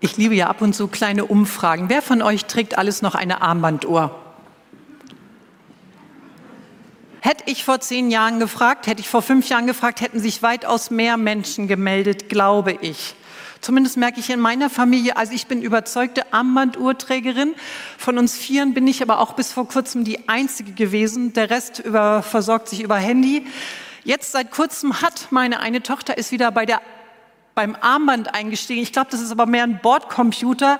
Ich liebe ja ab und zu kleine Umfragen. Wer von euch trägt alles noch eine Armbanduhr? Hätte ich vor zehn Jahren gefragt, hätte ich vor fünf Jahren gefragt, hätten sich weitaus mehr Menschen gemeldet, glaube ich. Zumindest merke ich in meiner Familie, also ich bin überzeugte Armbanduhrträgerin. Von uns Vieren bin ich aber auch bis vor kurzem die Einzige gewesen. Der Rest über, versorgt sich über Handy. Jetzt seit kurzem hat meine eine Tochter ist wieder bei der beim Armband eingestiegen. Ich glaube, das ist aber mehr ein Bordcomputer,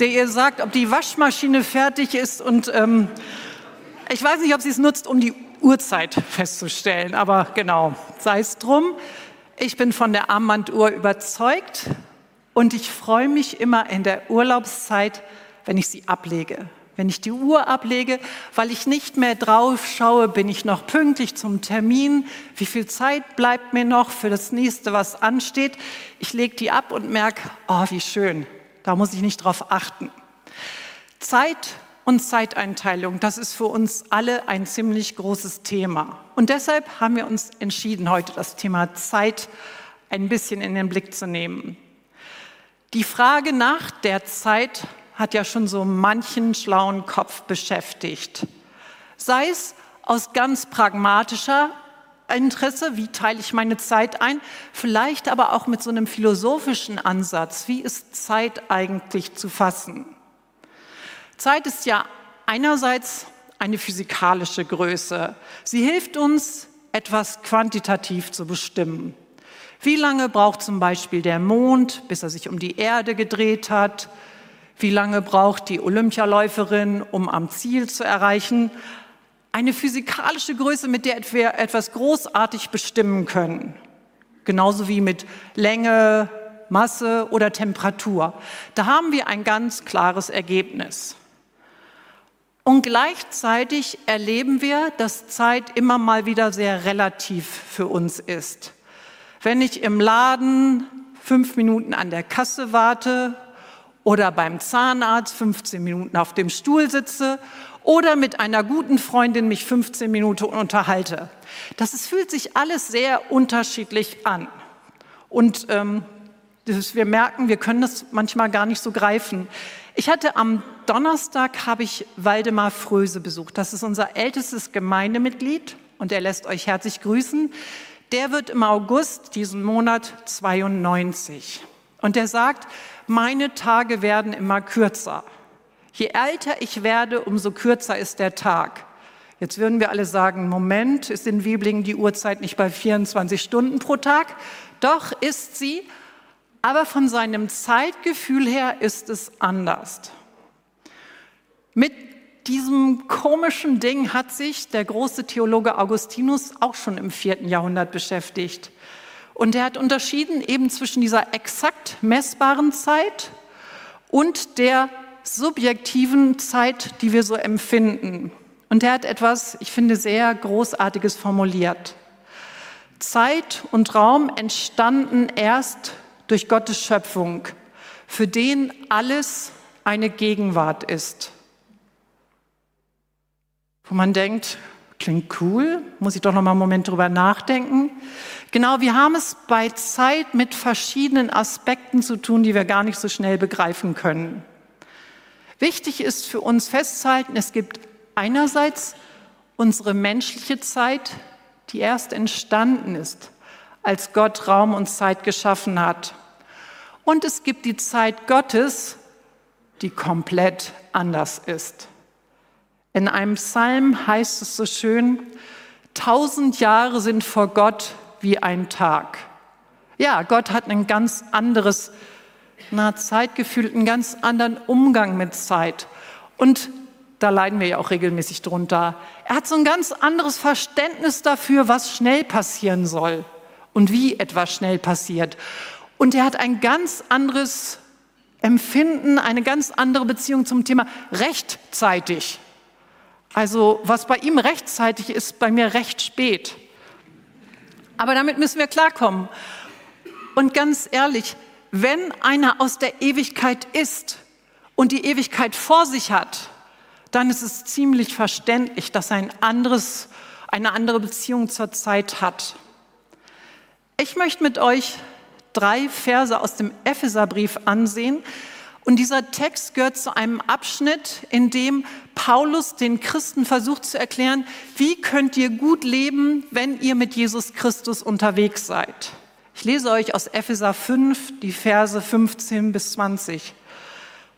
der ihr sagt, ob die Waschmaschine fertig ist. Und ähm, ich weiß nicht, ob sie es nutzt, um die Uhrzeit festzustellen. Aber genau, sei es drum. Ich bin von der Armbanduhr überzeugt und ich freue mich immer in der Urlaubszeit, wenn ich sie ablege. Wenn ich die Uhr ablege, weil ich nicht mehr drauf schaue, bin ich noch pünktlich zum Termin, wie viel Zeit bleibt mir noch für das nächste, was ansteht. Ich lege die ab und merke, oh, wie schön, da muss ich nicht drauf achten. Zeit und Zeiteinteilung, das ist für uns alle ein ziemlich großes Thema. Und deshalb haben wir uns entschieden, heute das Thema Zeit ein bisschen in den Blick zu nehmen. Die Frage nach der Zeit hat ja schon so manchen schlauen Kopf beschäftigt. Sei es aus ganz pragmatischer Interesse, wie teile ich meine Zeit ein, vielleicht aber auch mit so einem philosophischen Ansatz, wie ist Zeit eigentlich zu fassen? Zeit ist ja einerseits eine physikalische Größe. Sie hilft uns, etwas quantitativ zu bestimmen. Wie lange braucht zum Beispiel der Mond, bis er sich um die Erde gedreht hat? Wie lange braucht die Olympialäuferin, um am Ziel zu erreichen? Eine physikalische Größe, mit der wir etwas großartig bestimmen können. Genauso wie mit Länge, Masse oder Temperatur. Da haben wir ein ganz klares Ergebnis. Und gleichzeitig erleben wir, dass Zeit immer mal wieder sehr relativ für uns ist. Wenn ich im Laden fünf Minuten an der Kasse warte oder beim Zahnarzt 15 Minuten auf dem Stuhl sitze oder mit einer guten Freundin mich 15 Minuten unterhalte. Das ist, fühlt sich alles sehr unterschiedlich an. Und ähm, das, wir merken, wir können das manchmal gar nicht so greifen. Ich hatte am Donnerstag habe ich Waldemar Fröse besucht. Das ist unser ältestes Gemeindemitglied und er lässt euch herzlich grüßen. Der wird im August diesen Monat 92. Und er sagt, meine Tage werden immer kürzer. Je älter ich werde, umso kürzer ist der Tag. Jetzt würden wir alle sagen, Moment, ist in Weblingen die Uhrzeit nicht bei 24 Stunden pro Tag? Doch ist sie, aber von seinem Zeitgefühl her ist es anders. Mit diesem komischen Ding hat sich der große Theologe Augustinus auch schon im vierten Jahrhundert beschäftigt. Und er hat unterschieden eben zwischen dieser exakt messbaren Zeit und der subjektiven Zeit, die wir so empfinden. Und er hat etwas, ich finde, sehr Großartiges formuliert. Zeit und Raum entstanden erst durch Gottes Schöpfung, für den alles eine Gegenwart ist. Wo man denkt, Klingt cool, muss ich doch noch mal einen Moment drüber nachdenken. Genau, wir haben es bei Zeit mit verschiedenen Aspekten zu tun, die wir gar nicht so schnell begreifen können. Wichtig ist für uns festzuhalten, es gibt einerseits unsere menschliche Zeit, die erst entstanden ist, als Gott Raum und Zeit geschaffen hat. Und es gibt die Zeit Gottes, die komplett anders ist. In einem Psalm heißt es so schön, tausend Jahre sind vor Gott wie ein Tag. Ja, Gott hat ein ganz anderes na, Zeitgefühl, einen ganz anderen Umgang mit Zeit. Und da leiden wir ja auch regelmäßig drunter. Er hat so ein ganz anderes Verständnis dafür, was schnell passieren soll und wie etwas schnell passiert. Und er hat ein ganz anderes Empfinden, eine ganz andere Beziehung zum Thema rechtzeitig. Also was bei ihm rechtzeitig ist, bei mir recht spät. Aber damit müssen wir klarkommen. Und ganz ehrlich, wenn einer aus der Ewigkeit ist und die Ewigkeit vor sich hat, dann ist es ziemlich verständlich, dass er ein anderes, eine andere Beziehung zur Zeit hat. Ich möchte mit euch drei Verse aus dem Epheserbrief ansehen, Und dieser Text gehört zu einem Abschnitt, in dem Paulus den Christen versucht zu erklären, wie könnt ihr gut leben, wenn ihr mit Jesus Christus unterwegs seid. Ich lese euch aus Epheser 5 die Verse 15 bis 20.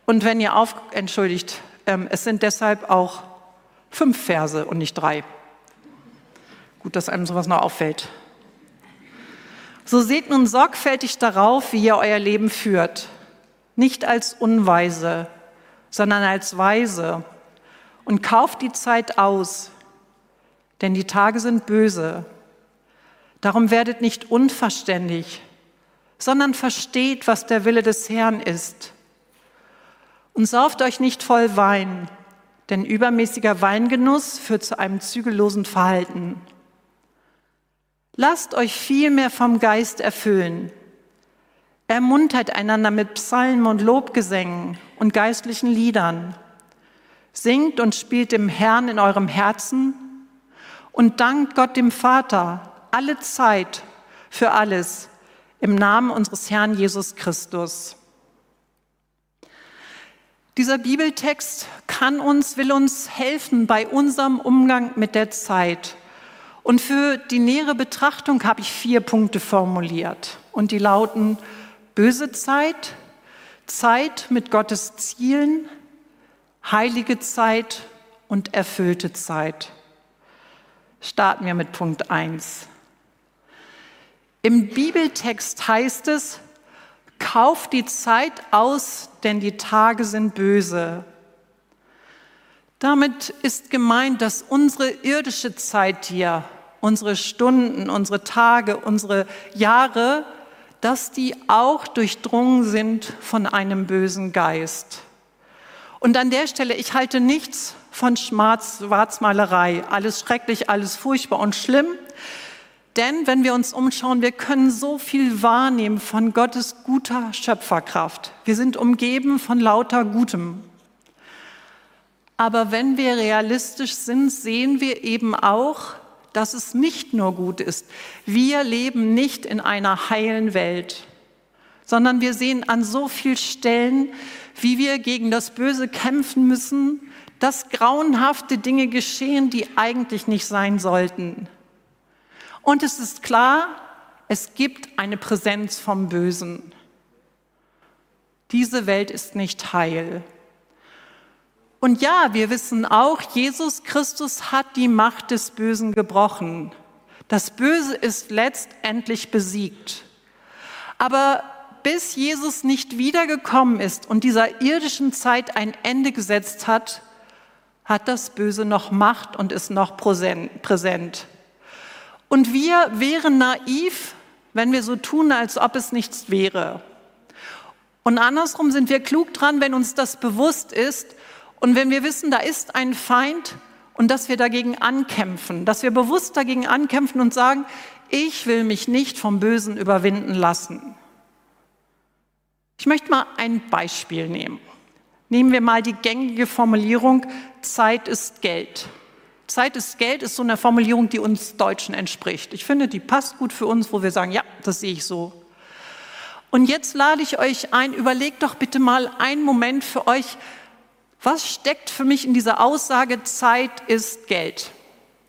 Und wenn ihr auf, entschuldigt, ähm, es sind deshalb auch fünf Verse und nicht drei. Gut, dass einem sowas noch auffällt. So seht nun sorgfältig darauf, wie ihr euer Leben führt nicht als Unweise, sondern als Weise und kauft die Zeit aus, denn die Tage sind böse. Darum werdet nicht unverständig, sondern versteht, was der Wille des Herrn ist. Und sauft euch nicht voll Wein, denn übermäßiger Weingenuss führt zu einem zügellosen Verhalten. Lasst euch vielmehr vom Geist erfüllen Ermuntert einander mit Psalmen und Lobgesängen und geistlichen Liedern. Singt und spielt dem Herrn in eurem Herzen und dankt Gott dem Vater alle Zeit für alles im Namen unseres Herrn Jesus Christus. Dieser Bibeltext kann uns, will uns helfen bei unserem Umgang mit der Zeit. Und für die nähere Betrachtung habe ich vier Punkte formuliert. Und die lauten, Böse Zeit, Zeit mit Gottes Zielen, heilige Zeit und erfüllte Zeit. Starten wir mit Punkt 1. Im Bibeltext heißt es, Kauf die Zeit aus, denn die Tage sind böse. Damit ist gemeint, dass unsere irdische Zeit hier, unsere Stunden, unsere Tage, unsere Jahre dass die auch durchdrungen sind von einem bösen Geist. Und an der Stelle, ich halte nichts von Schwarzmalerei, alles schrecklich, alles furchtbar und schlimm. Denn wenn wir uns umschauen, wir können so viel wahrnehmen von Gottes guter Schöpferkraft. Wir sind umgeben von lauter Gutem. Aber wenn wir realistisch sind, sehen wir eben auch, dass es nicht nur gut ist. Wir leben nicht in einer heilen Welt, sondern wir sehen an so vielen Stellen, wie wir gegen das Böse kämpfen müssen, dass grauenhafte Dinge geschehen, die eigentlich nicht sein sollten. Und es ist klar, es gibt eine Präsenz vom Bösen. Diese Welt ist nicht heil. Und ja, wir wissen auch, Jesus Christus hat die Macht des Bösen gebrochen. Das Böse ist letztendlich besiegt. Aber bis Jesus nicht wiedergekommen ist und dieser irdischen Zeit ein Ende gesetzt hat, hat das Böse noch Macht und ist noch präsent. Und wir wären naiv, wenn wir so tun, als ob es nichts wäre. Und andersrum sind wir klug dran, wenn uns das bewusst ist und wenn wir wissen, da ist ein Feind und dass wir dagegen ankämpfen, dass wir bewusst dagegen ankämpfen und sagen, ich will mich nicht vom Bösen überwinden lassen. Ich möchte mal ein Beispiel nehmen. Nehmen wir mal die gängige Formulierung, Zeit ist Geld. Zeit ist Geld ist so eine Formulierung, die uns Deutschen entspricht. Ich finde, die passt gut für uns, wo wir sagen, ja, das sehe ich so. Und jetzt lade ich euch ein, überlegt doch bitte mal einen Moment für euch, was steckt für mich in dieser Aussage, Zeit ist Geld?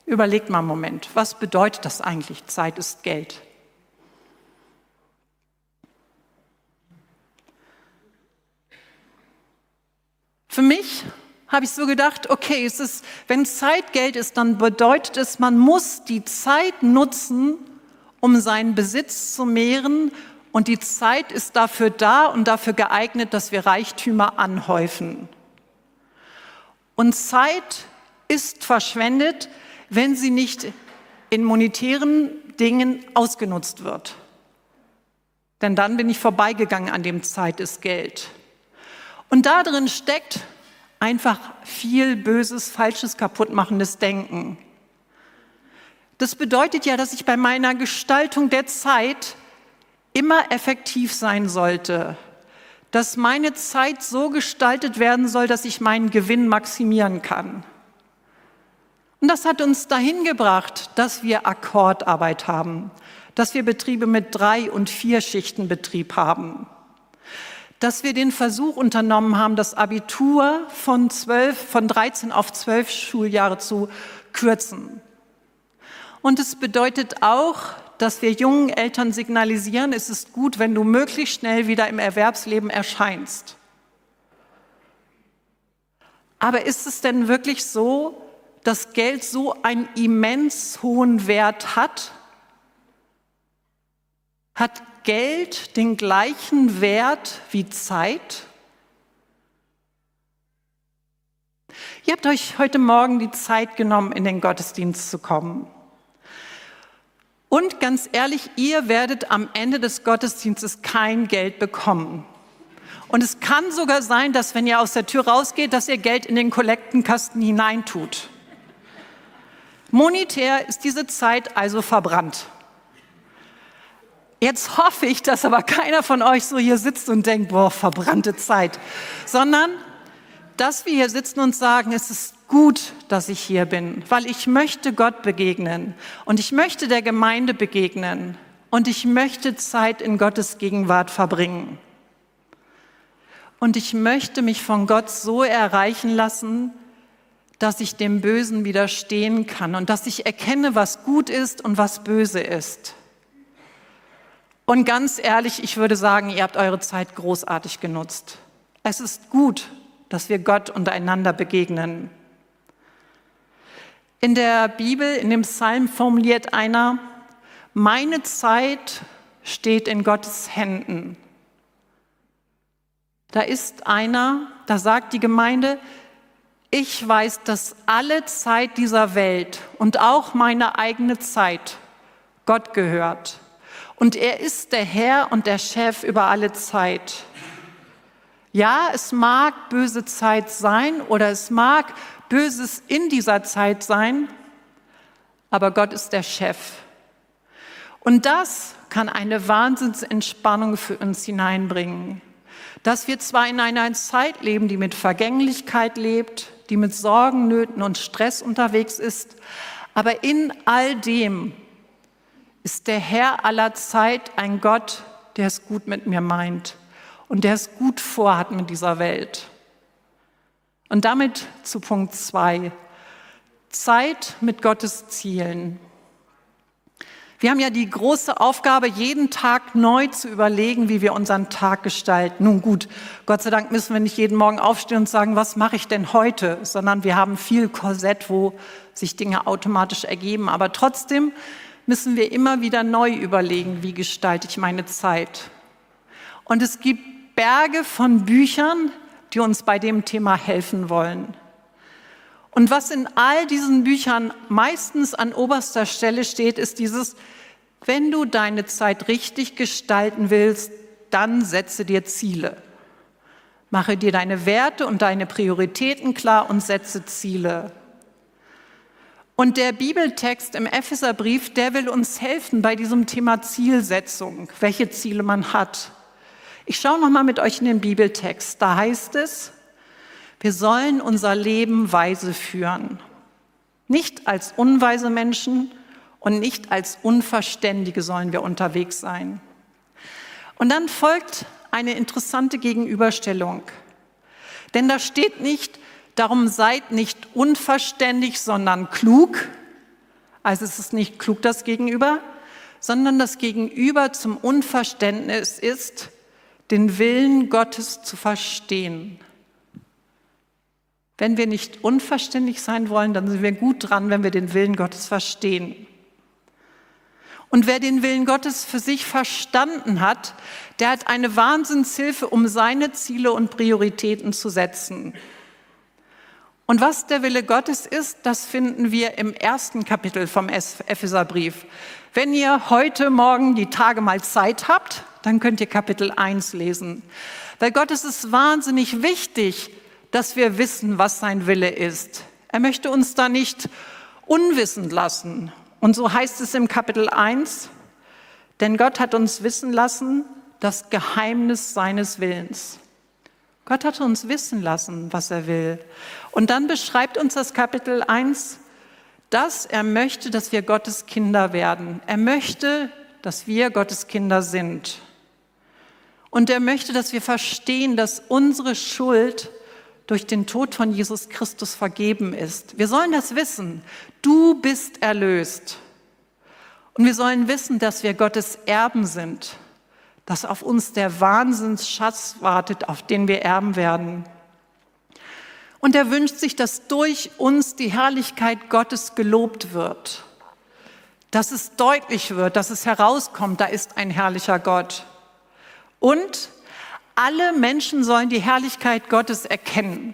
Überlegt mal einen Moment, was bedeutet das eigentlich, Zeit ist Geld? Für mich habe ich so gedacht, okay, es ist, wenn Zeit Geld ist, dann bedeutet es, man muss die Zeit nutzen, um seinen Besitz zu mehren. Und die Zeit ist dafür da und dafür geeignet, dass wir Reichtümer anhäufen. Und Zeit ist verschwendet, wenn sie nicht in monetären Dingen ausgenutzt wird. Denn dann bin ich vorbeigegangen an dem Zeit ist Geld. Und da drin steckt einfach viel böses, falsches, kaputtmachendes Denken. Das bedeutet ja, dass ich bei meiner Gestaltung der Zeit immer effektiv sein sollte dass meine Zeit so gestaltet werden soll, dass ich meinen Gewinn maximieren kann. Und das hat uns dahin gebracht, dass wir Akkordarbeit haben, dass wir Betriebe mit drei und vier Schichten Betrieb haben, dass wir den Versuch unternommen haben, das Abitur von, 12, von 13 auf 12 Schuljahre zu kürzen. Und es bedeutet auch, dass wir jungen Eltern signalisieren, es ist gut, wenn du möglichst schnell wieder im Erwerbsleben erscheinst. Aber ist es denn wirklich so, dass Geld so einen immens hohen Wert hat? Hat Geld den gleichen Wert wie Zeit? Ihr habt euch heute Morgen die Zeit genommen, in den Gottesdienst zu kommen. Und ganz ehrlich, ihr werdet am Ende des Gottesdienstes kein Geld bekommen. Und es kann sogar sein, dass wenn ihr aus der Tür rausgeht, dass ihr Geld in den Kollektenkasten hineintut. Monetär ist diese Zeit also verbrannt. Jetzt hoffe ich, dass aber keiner von euch so hier sitzt und denkt, boah, verbrannte Zeit, sondern dass wir hier sitzen und sagen, es ist gut, dass ich hier bin, weil ich möchte Gott begegnen und ich möchte der Gemeinde begegnen und ich möchte Zeit in Gottes Gegenwart verbringen. Und ich möchte mich von Gott so erreichen lassen, dass ich dem Bösen widerstehen kann und dass ich erkenne, was gut ist und was böse ist. Und ganz ehrlich, ich würde sagen, ihr habt eure Zeit großartig genutzt. Es ist gut, dass wir Gott untereinander begegnen. In der Bibel, in dem Psalm formuliert einer, meine Zeit steht in Gottes Händen. Da ist einer, da sagt die Gemeinde, ich weiß, dass alle Zeit dieser Welt und auch meine eigene Zeit Gott gehört. Und er ist der Herr und der Chef über alle Zeit. Ja, es mag böse Zeit sein oder es mag Böses in dieser Zeit sein, aber Gott ist der Chef. Und das kann eine Wahnsinnsentspannung für uns hineinbringen. Dass wir zwar in einer Zeit leben, die mit Vergänglichkeit lebt, die mit Sorgen, Nöten und Stress unterwegs ist, aber in all dem ist der Herr aller Zeit ein Gott, der es gut mit mir meint und der es gut vorhat mit dieser Welt. Und damit zu Punkt zwei. Zeit mit Gottes Zielen. Wir haben ja die große Aufgabe, jeden Tag neu zu überlegen, wie wir unseren Tag gestalten. Nun gut, Gott sei Dank müssen wir nicht jeden Morgen aufstehen und sagen, was mache ich denn heute, sondern wir haben viel Korsett, wo sich Dinge automatisch ergeben. Aber trotzdem müssen wir immer wieder neu überlegen, wie gestalte ich meine Zeit. Und es gibt Berge von Büchern, die uns bei dem Thema helfen wollen. Und was in all diesen Büchern meistens an oberster Stelle steht, ist dieses, wenn du deine Zeit richtig gestalten willst, dann setze dir Ziele. Mache dir deine Werte und deine Prioritäten klar und setze Ziele. Und der Bibeltext im Epheserbrief, der will uns helfen bei diesem Thema Zielsetzung, welche Ziele man hat. Ich schaue noch mal mit euch in den Bibeltext. Da heißt es, wir sollen unser Leben weise führen. Nicht als unweise Menschen und nicht als Unverständige sollen wir unterwegs sein. Und dann folgt eine interessante Gegenüberstellung. Denn da steht nicht, darum seid nicht unverständig, sondern klug. Also es ist nicht klug das Gegenüber, sondern das Gegenüber zum Unverständnis ist, den Willen Gottes zu verstehen. Wenn wir nicht unverständlich sein wollen, dann sind wir gut dran, wenn wir den Willen Gottes verstehen. Und wer den Willen Gottes für sich verstanden hat, der hat eine Wahnsinnshilfe, um seine Ziele und Prioritäten zu setzen. Und was der Wille Gottes ist, das finden wir im ersten Kapitel vom Epheserbrief. Wenn ihr heute Morgen die Tage mal Zeit habt, dann könnt ihr Kapitel 1 lesen. Weil Gott ist es wahnsinnig wichtig, dass wir wissen, was sein Wille ist. Er möchte uns da nicht unwissend lassen. Und so heißt es im Kapitel 1, denn Gott hat uns wissen lassen, das Geheimnis seines Willens. Gott hat uns wissen lassen, was er will. Und dann beschreibt uns das Kapitel 1, dass er möchte, dass wir Gottes Kinder werden. Er möchte, dass wir Gottes Kinder sind. Und er möchte, dass wir verstehen, dass unsere Schuld durch den Tod von Jesus Christus vergeben ist. Wir sollen das wissen. Du bist erlöst. Und wir sollen wissen, dass wir Gottes Erben sind, dass auf uns der Wahnsinnsschatz wartet, auf den wir erben werden. Und er wünscht sich, dass durch uns die Herrlichkeit Gottes gelobt wird, dass es deutlich wird, dass es herauskommt, da ist ein herrlicher Gott. Und alle Menschen sollen die Herrlichkeit Gottes erkennen.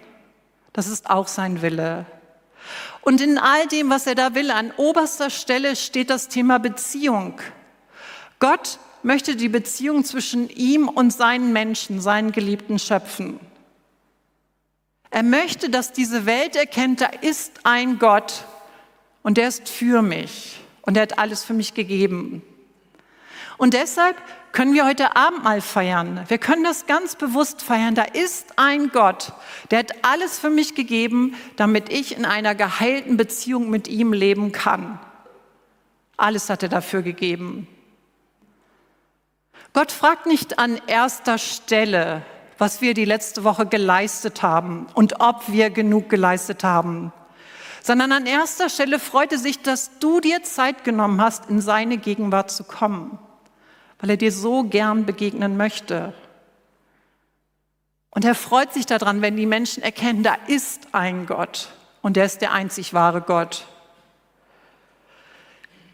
Das ist auch sein Wille. Und in all dem, was er da will, an oberster Stelle steht das Thema Beziehung. Gott möchte die Beziehung zwischen ihm und seinen Menschen, seinen Geliebten schöpfen. Er möchte, dass diese Welt erkennt, da ist ein Gott und der ist für mich und er hat alles für mich gegeben. Und deshalb können wir heute Abend mal feiern. Wir können das ganz bewusst feiern. Da ist ein Gott, der hat alles für mich gegeben, damit ich in einer geheilten Beziehung mit ihm leben kann. Alles hat er dafür gegeben. Gott fragt nicht an erster Stelle, was wir die letzte Woche geleistet haben und ob wir genug geleistet haben, sondern an erster Stelle freute sich, dass du dir Zeit genommen hast, in seine Gegenwart zu kommen weil er dir so gern begegnen möchte. Und er freut sich daran, wenn die Menschen erkennen, da ist ein Gott und er ist der einzig wahre Gott.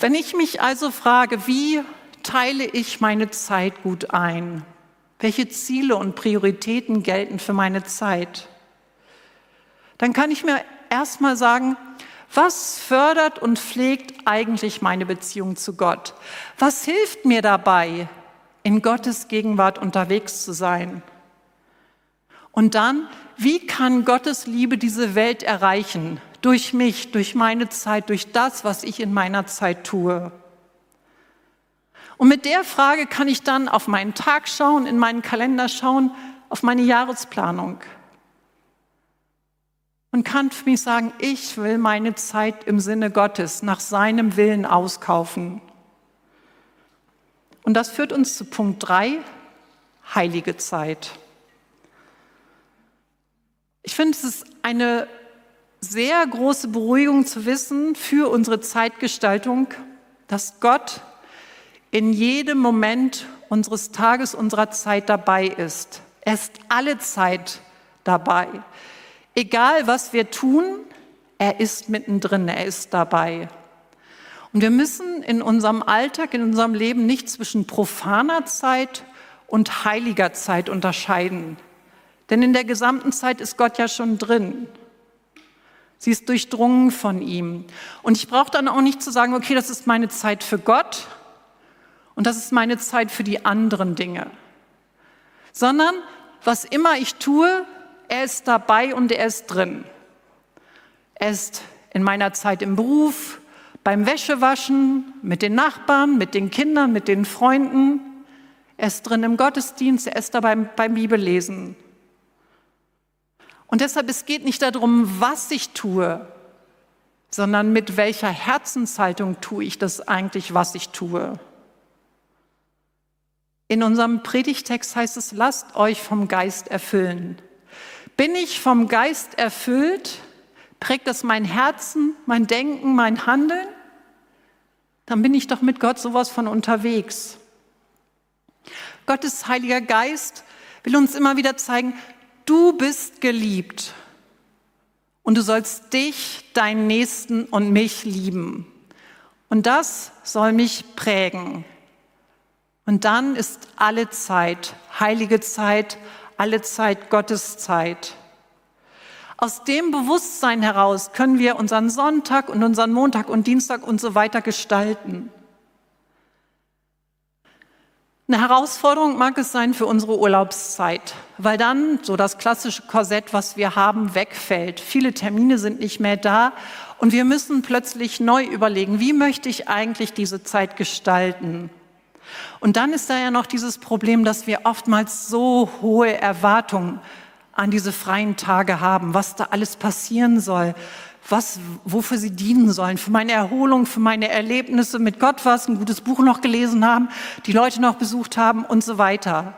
Wenn ich mich also frage, wie teile ich meine Zeit gut ein? Welche Ziele und Prioritäten gelten für meine Zeit? Dann kann ich mir erstmal sagen, was fördert und pflegt eigentlich meine Beziehung zu Gott? Was hilft mir dabei, in Gottes Gegenwart unterwegs zu sein? Und dann, wie kann Gottes Liebe diese Welt erreichen? Durch mich, durch meine Zeit, durch das, was ich in meiner Zeit tue. Und mit der Frage kann ich dann auf meinen Tag schauen, in meinen Kalender schauen, auf meine Jahresplanung und kann für mich sagen, ich will meine Zeit im Sinne Gottes nach seinem Willen auskaufen. Und das führt uns zu Punkt 3, heilige Zeit. Ich finde, es ist eine sehr große Beruhigung zu wissen für unsere Zeitgestaltung, dass Gott in jedem Moment unseres Tages, unserer Zeit dabei ist. Er ist alle Zeit dabei. Egal was wir tun, er ist mittendrin, er ist dabei. Und wir müssen in unserem Alltag, in unserem Leben nicht zwischen profaner Zeit und heiliger Zeit unterscheiden. Denn in der gesamten Zeit ist Gott ja schon drin. Sie ist durchdrungen von ihm. Und ich brauche dann auch nicht zu sagen, okay, das ist meine Zeit für Gott und das ist meine Zeit für die anderen Dinge. Sondern was immer ich tue, er ist dabei und er ist drin. Er ist in meiner Zeit im Beruf, beim Wäschewaschen, mit den Nachbarn, mit den Kindern, mit den Freunden. Er ist drin im Gottesdienst, er ist dabei beim Bibellesen. Und deshalb, es geht nicht darum, was ich tue, sondern mit welcher Herzenshaltung tue ich das eigentlich, was ich tue. In unserem Predigtext heißt es, lasst euch vom Geist erfüllen. Bin ich vom Geist erfüllt? Prägt das mein Herzen, mein Denken, mein Handeln? Dann bin ich doch mit Gott sowas von unterwegs. Gottes Heiliger Geist will uns immer wieder zeigen, du bist geliebt und du sollst dich, deinen Nächsten und mich lieben. Und das soll mich prägen. Und dann ist alle Zeit, heilige Zeit, alle Zeit Gottes Zeit. Aus dem Bewusstsein heraus können wir unseren Sonntag und unseren Montag und Dienstag und so weiter gestalten. Eine Herausforderung mag es sein für unsere Urlaubszeit, weil dann so das klassische Korsett, was wir haben, wegfällt. Viele Termine sind nicht mehr da und wir müssen plötzlich neu überlegen, wie möchte ich eigentlich diese Zeit gestalten? Und dann ist da ja noch dieses Problem, dass wir oftmals so hohe Erwartungen an diese freien Tage haben, was da alles passieren soll, was, wofür sie dienen sollen, für meine Erholung, für meine Erlebnisse mit Gott was, ein gutes Buch noch gelesen haben, die Leute noch besucht haben und so weiter.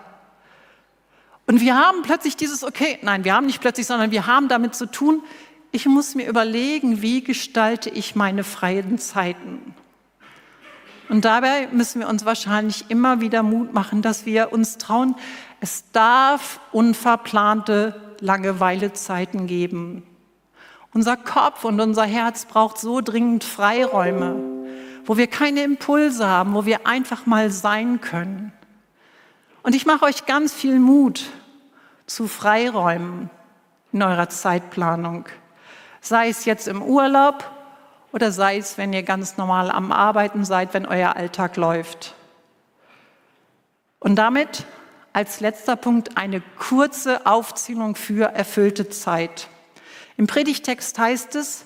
Und wir haben plötzlich dieses, okay, nein, wir haben nicht plötzlich, sondern wir haben damit zu tun, ich muss mir überlegen, wie gestalte ich meine freien Zeiten. Und dabei müssen wir uns wahrscheinlich immer wieder Mut machen, dass wir uns trauen, es darf unverplante Langeweilezeiten geben. Unser Kopf und unser Herz braucht so dringend Freiräume, wo wir keine Impulse haben, wo wir einfach mal sein können. Und ich mache euch ganz viel Mut zu Freiräumen in eurer Zeitplanung. Sei es jetzt im Urlaub oder sei es, wenn ihr ganz normal am Arbeiten seid, wenn euer Alltag läuft. Und damit als letzter Punkt eine kurze Aufzählung für erfüllte Zeit. Im Predigtext heißt es,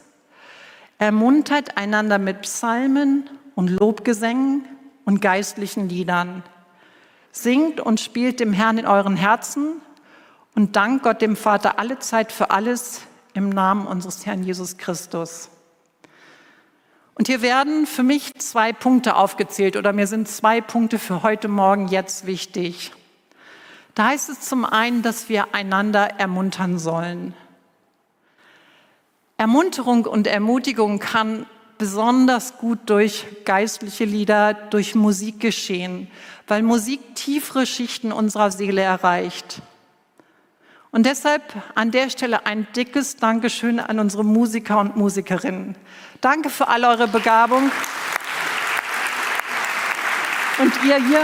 ermuntert einander mit Psalmen und Lobgesängen und geistlichen Liedern. Singt und spielt dem Herrn in euren Herzen und dankt Gott dem Vater alle Zeit für alles im Namen unseres Herrn Jesus Christus. Und hier werden für mich zwei Punkte aufgezählt oder mir sind zwei Punkte für heute Morgen jetzt wichtig. Da heißt es zum einen, dass wir einander ermuntern sollen. Ermunterung und Ermutigung kann besonders gut durch geistliche Lieder, durch Musik geschehen, weil Musik tiefere Schichten unserer Seele erreicht. Und deshalb an der Stelle ein dickes Dankeschön an unsere Musiker und Musikerinnen. Danke für all eure Begabung. Und ihr hier,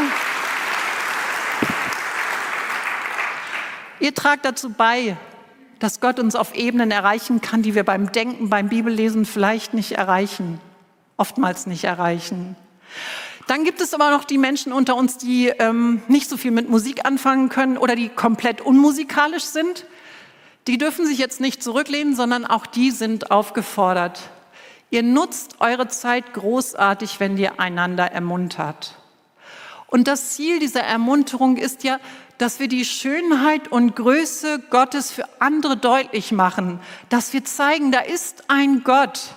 ihr tragt dazu bei, dass Gott uns auf Ebenen erreichen kann, die wir beim Denken, beim Bibellesen vielleicht nicht erreichen, oftmals nicht erreichen. Dann gibt es aber noch die Menschen unter uns, die ähm, nicht so viel mit Musik anfangen können oder die komplett unmusikalisch sind. Die dürfen sich jetzt nicht zurücklehnen, sondern auch die sind aufgefordert. Ihr nutzt eure Zeit großartig, wenn ihr einander ermuntert. Und das Ziel dieser Ermunterung ist ja, dass wir die Schönheit und Größe Gottes für andere deutlich machen, dass wir zeigen, da ist ein Gott,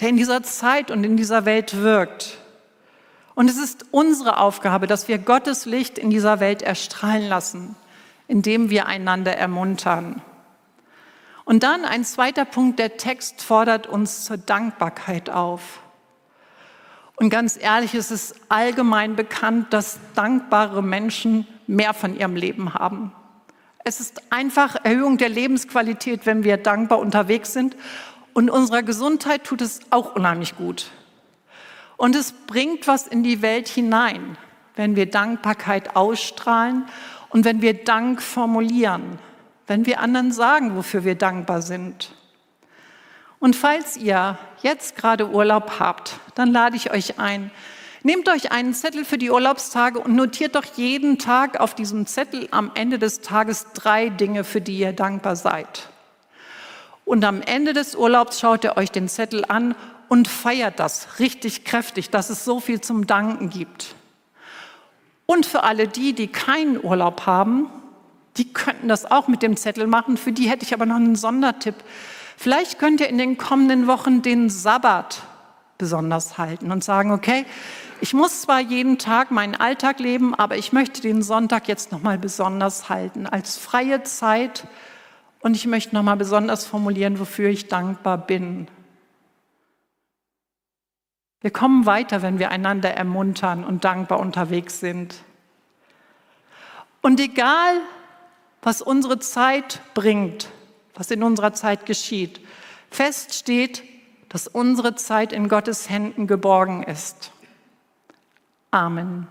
der in dieser Zeit und in dieser Welt wirkt. Und es ist unsere Aufgabe, dass wir Gottes Licht in dieser Welt erstrahlen lassen, indem wir einander ermuntern. Und dann ein zweiter Punkt, der Text fordert uns zur Dankbarkeit auf. Und ganz ehrlich, es ist allgemein bekannt, dass dankbare Menschen mehr von ihrem Leben haben. Es ist einfach Erhöhung der Lebensqualität, wenn wir dankbar unterwegs sind. Und unserer Gesundheit tut es auch unheimlich gut. Und es bringt was in die Welt hinein, wenn wir Dankbarkeit ausstrahlen und wenn wir Dank formulieren, wenn wir anderen sagen, wofür wir dankbar sind. Und falls ihr jetzt gerade Urlaub habt, dann lade ich euch ein, Nehmt euch einen Zettel für die Urlaubstage und notiert doch jeden Tag auf diesem Zettel am Ende des Tages drei Dinge, für die ihr dankbar seid. Und am Ende des Urlaubs schaut ihr euch den Zettel an und feiert das richtig kräftig, dass es so viel zum Danken gibt. Und für alle die, die keinen Urlaub haben, die könnten das auch mit dem Zettel machen. Für die hätte ich aber noch einen Sondertipp. Vielleicht könnt ihr in den kommenden Wochen den Sabbat besonders halten und sagen, okay, ich muss zwar jeden Tag meinen Alltag leben, aber ich möchte den Sonntag jetzt noch mal besonders halten als freie Zeit und ich möchte noch mal besonders formulieren, wofür ich dankbar bin. Wir kommen weiter, wenn wir einander ermuntern und dankbar unterwegs sind. Und egal, was unsere Zeit bringt, was in unserer Zeit geschieht, fest steht, dass unsere Zeit in Gottes Händen geborgen ist. Amen.